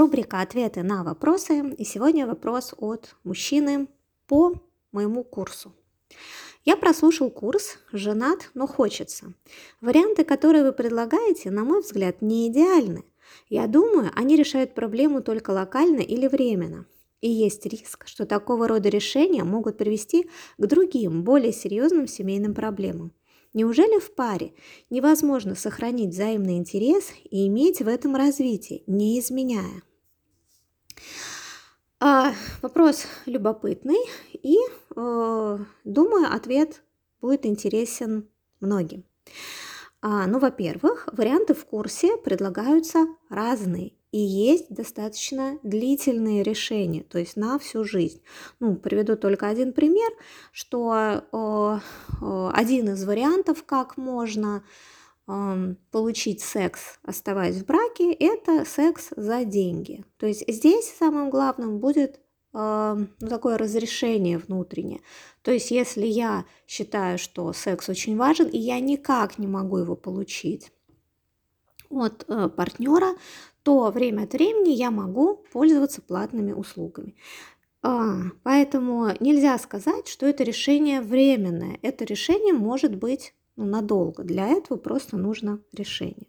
Рубрика «Ответы на вопросы». И сегодня вопрос от мужчины по моему курсу. Я прослушал курс «Женат, но хочется». Варианты, которые вы предлагаете, на мой взгляд, не идеальны. Я думаю, они решают проблему только локально или временно. И есть риск, что такого рода решения могут привести к другим, более серьезным семейным проблемам. Неужели в паре невозможно сохранить взаимный интерес и иметь в этом развитие, не изменяя? А, вопрос любопытный, и э, думаю, ответ будет интересен многим. А, ну, во-первых, варианты в курсе предлагаются разные, и есть достаточно длительные решения, то есть на всю жизнь. Ну, приведу только один пример, что э, э, один из вариантов, как можно получить секс, оставаясь в браке, это секс за деньги. То есть здесь самым главным будет ну, такое разрешение внутреннее. То есть если я считаю, что секс очень важен, и я никак не могу его получить от э, партнера, то время от времени я могу пользоваться платными услугами. А, поэтому нельзя сказать, что это решение временное. Это решение может быть ну, надолго. Для этого просто нужно решение.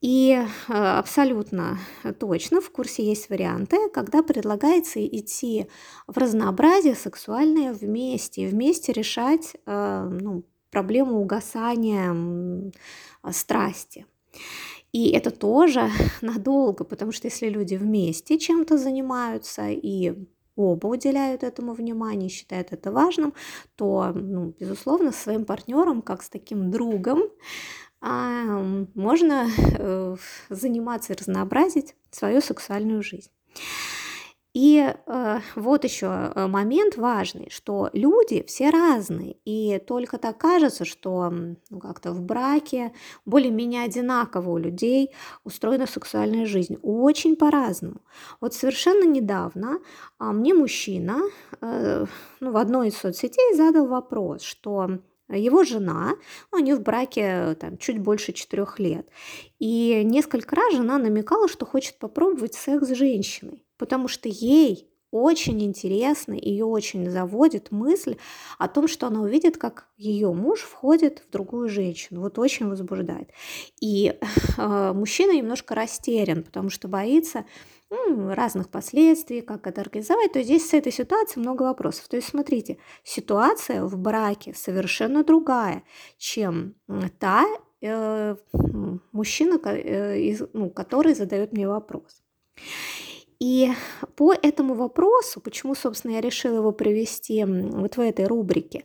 И э, абсолютно точно в курсе есть варианты, когда предлагается идти в разнообразие сексуальное вместе, вместе решать э, ну, проблему угасания страсти. И это тоже надолго, потому что если люди вместе чем-то занимаются и оба уделяют этому внимание, считают это важным, то, ну, безусловно, своим партнером, как с таким другом, можно э, заниматься и разнообразить свою сексуальную жизнь. И э, вот еще э, момент важный, что люди все разные, и только так кажется, что ну, как-то в браке более-менее одинаково у людей устроена сексуальная жизнь, очень по-разному. Вот совершенно недавно э, мне мужчина э, ну, в одной из соцсетей задал вопрос, что его жена, ну, они в браке там, чуть больше четырех лет. И несколько раз жена намекала, что хочет попробовать секс с женщиной потому что ей очень интересно, ее очень заводит мысль о том, что она увидит, как ее муж входит в другую женщину. Вот очень возбуждает. И э, мужчина немножко растерян, потому что боится ну, разных последствий, как это организовать. То есть здесь с этой ситуацией много вопросов. То есть смотрите, ситуация в браке совершенно другая, чем та э, мужчина, э, ну, который задает мне вопрос. И по этому вопросу, почему, собственно, я решила его привести вот в этой рубрике,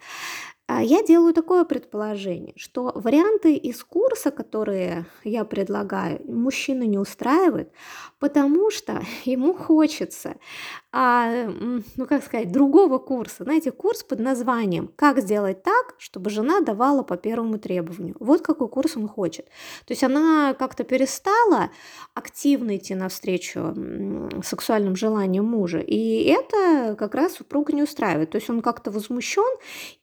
а, я делаю такое предположение, что варианты из курса, которые я предлагаю, мужчину не устраивают, потому что ему хочется, а, ну как сказать, другого курса. Знаете, курс под названием «Как сделать так, чтобы жена давала по первому требованию». Вот какой курс он хочет. То есть она как-то перестала активно идти навстречу сексуальным желаниям мужа, и это как раз супруга не устраивает. То есть он как-то возмущен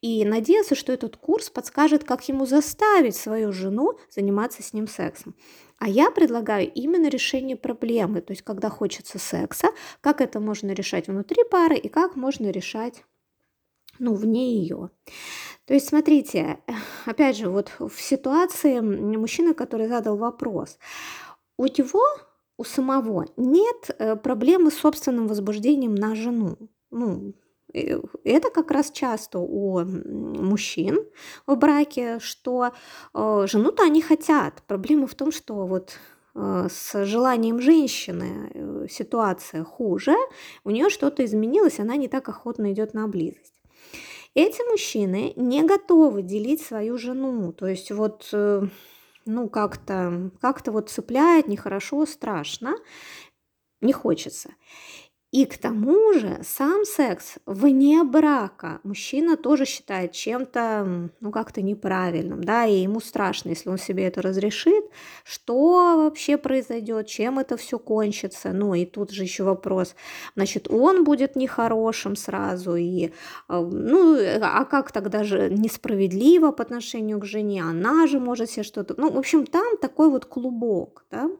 и надеется, что этот курс подскажет, как ему заставить свою жену заниматься с ним сексом. А я предлагаю именно решение проблемы, то есть когда хочется секса, как это можно решать внутри пары и как можно решать ну, вне ее. То есть, смотрите, опять же, вот в ситуации мужчины, который задал вопрос, у него, у самого нет э, проблемы с собственным возбуждением на жену. Ну, это как раз часто у мужчин в браке, что э, жену-то они хотят. Проблема в том, что вот э, с желанием женщины ситуация хуже, у нее что-то изменилось, она не так охотно идет на близость. Эти мужчины не готовы делить свою жену, то есть вот ну как-то как-то вот цепляет нехорошо, страшно, не хочется. И к тому же сам секс вне брака мужчина тоже считает чем-то, ну, как-то неправильным, да, и ему страшно, если он себе это разрешит, что вообще произойдет, чем это все кончится. Ну, и тут же еще вопрос, значит, он будет нехорошим сразу, и, а, ну, а как тогда же несправедливо по отношению к жене, она же может себе что-то, ну, в общем, там такой вот клубок, да.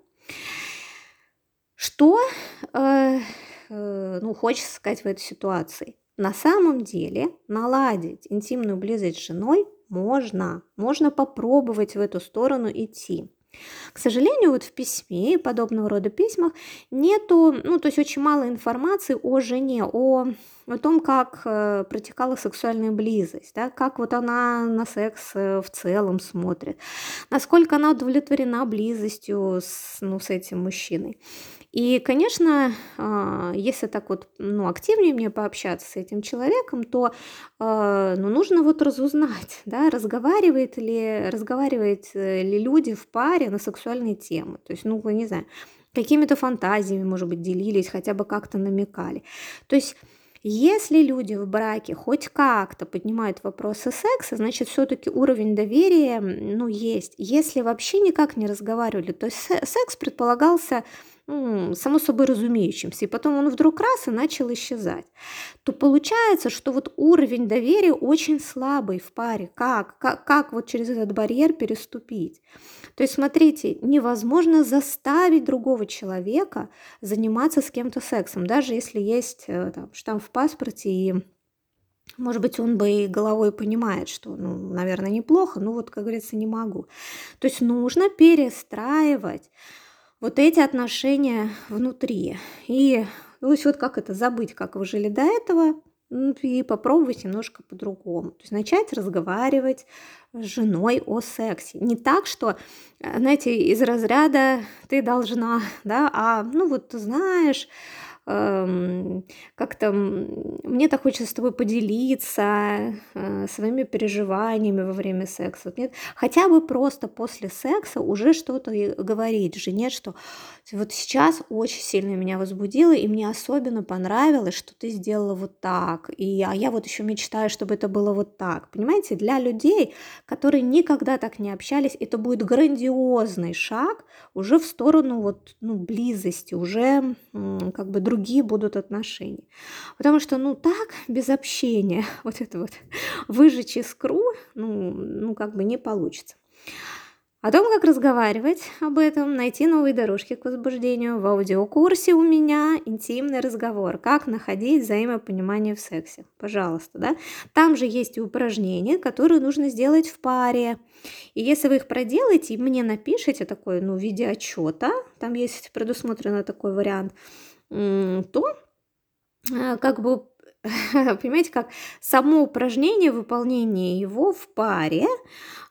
Что, э, э, ну, хочется сказать в этой ситуации? На самом деле наладить интимную близость с женой можно. Можно попробовать в эту сторону идти. К сожалению, вот в письме и подобного рода письмах нету, ну, то есть очень мало информации о жене, о, о том, как э, протекала сексуальная близость, да, как вот она на секс э, в целом смотрит, насколько она удовлетворена близостью с, ну, с этим мужчиной. И, конечно, а, если так вот ну, активнее мне пообщаться с этим человеком, то а, ну, нужно вот разузнать, да, разговаривает ли, разговаривают э, ли люди в паре на сексуальные темы. То есть, ну, вы не знаю, какими-то фантазиями, может быть, делились, хотя бы как-то намекали. То есть если люди в браке хоть как-то поднимают вопросы секса, значит, все-таки уровень доверия, ну, есть. Если вообще никак не разговаривали, то секс предполагался само собой разумеющимся, и потом он вдруг раз и начал исчезать, то получается, что вот уровень доверия очень слабый в паре. Как? Как, как вот через этот барьер переступить? То есть, смотрите, невозможно заставить другого человека заниматься с кем-то сексом, даже если есть э, там, штамп в паспорте и может быть, он бы и головой понимает, что, ну, наверное, неплохо, но вот, как говорится, не могу. То есть нужно перестраивать вот эти отношения внутри. И то есть вот как это забыть, как вы жили до этого, и попробовать немножко по-другому. То есть начать разговаривать с женой о сексе. Не так, что, знаете, из разряда ты должна, да, а ну вот знаешь, как-то мне так хочется с тобой поделиться э, своими переживаниями во время секса. Вот нет, хотя бы просто после секса уже что-то говорить жене, что вот сейчас очень сильно меня возбудило, и мне особенно понравилось, что ты сделала вот так, и, а я вот еще мечтаю, чтобы это было вот так. Понимаете, для людей, которые никогда так не общались, это будет грандиозный шаг уже в сторону вот, ну, близости, уже как бы другие будут отношения. Потому что, ну, так, без общения, вот это вот выжечь искру, ну, ну как бы не получится. О том, как разговаривать об этом, найти новые дорожки к возбуждению в аудиокурсе у меня «Интимный разговор. Как находить взаимопонимание в сексе». Пожалуйста, да? Там же есть упражнения, которые нужно сделать в паре. И если вы их проделаете и мне напишите такой, ну, в виде отчета, там есть предусмотрено такой вариант, то э, как бы понимаете, как само упражнение, выполнение его в паре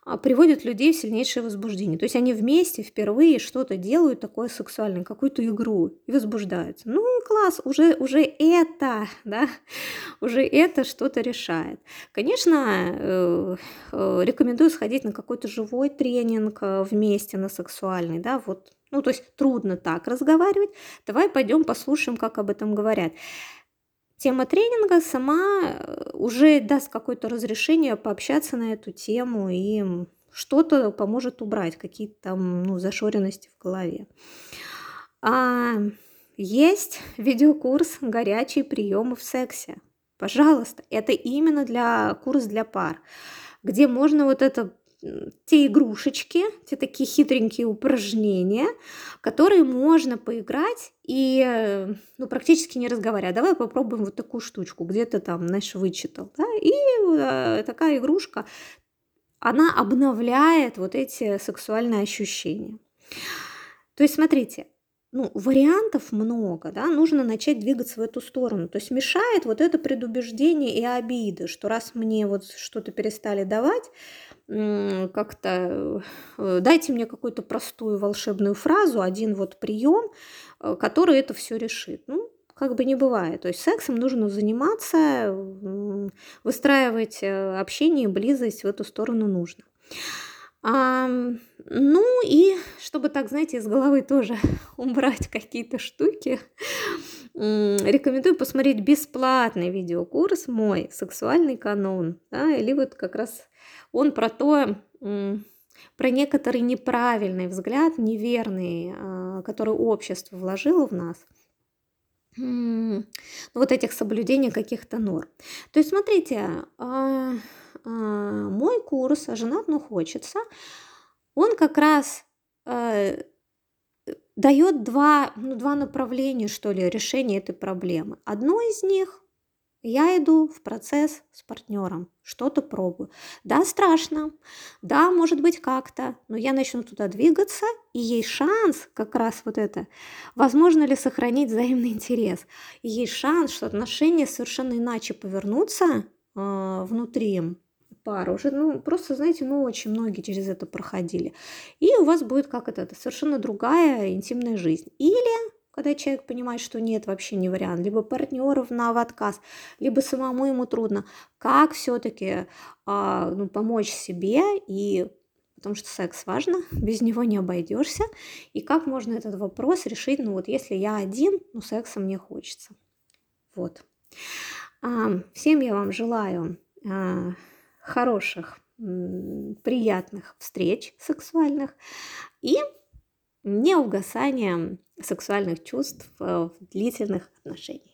а, приводит людей в сильнейшее возбуждение. То есть они вместе впервые что-то делают такое сексуальное, какую-то игру и возбуждаются. Ну класс, уже, уже это, да, уже это что-то решает. Конечно, э, э, рекомендую сходить на какой-то живой тренинг э, вместе на сексуальный, да, вот ну, то есть трудно так разговаривать. Давай пойдем послушаем, как об этом говорят. Тема тренинга сама э, уже даст какое-то разрешение пообщаться на эту тему и что-то поможет убрать, какие-то там ну, зашоренности в голове. А, есть видеокурс «Горячие приемы в сексе». Пожалуйста, это именно для курс для пар, где можно вот это те игрушечки, те такие хитренькие упражнения, которые можно поиграть и ну, практически не разговаривая. Давай попробуем вот такую штучку, где ты там, знаешь, вычитал. Да? И э, такая игрушка, она обновляет вот эти сексуальные ощущения. То есть, смотрите, ну, вариантов много, да, нужно начать двигаться в эту сторону. То есть мешает вот это предубеждение и обиды, что раз мне вот что-то перестали давать, как-то э, дайте мне какую-то простую волшебную фразу, один вот прием, э, который это все решит. Ну, как бы не бывает. То есть сексом нужно заниматься, выстраивать э, общение близость в эту сторону нужно. А, ну и чтобы так, знаете, из головы тоже убрать какие-то штуки, рекомендую посмотреть бесплатный видеокурс мой «Сексуальный канон». Да, или вот как раз он про то, про некоторый неправильный взгляд, неверный, а, который общество вложило в нас вот этих соблюдений каких-то норм. То есть, смотрите, а, мой курс «А женат, но хочется», он как раз дает два, ну, два направления, что ли, решения этой проблемы. Одно из них я иду в процесс с партнером, что-то пробую. Да, страшно, да, может быть как-то, но я начну туда двигаться, и есть шанс как раз вот это, возможно ли сохранить взаимный интерес. И есть шанс, что отношения совершенно иначе повернутся э, внутри пары. Уже, ну, просто, знаете, ну, очень многие через это проходили. И у вас будет как это, совершенно другая интимная жизнь. Или когда человек понимает, что нет, вообще не вариант, либо партнеров на в отказ, либо самому ему трудно, как все-таки а, ну, помочь себе и потому что секс важно, без него не обойдешься, и как можно этот вопрос решить, ну вот если я один, ну секса мне хочется. Вот. Всем я вам желаю а, хороших, приятных встреч сексуальных и не угасания сексуальных чувств в длительных отношениях.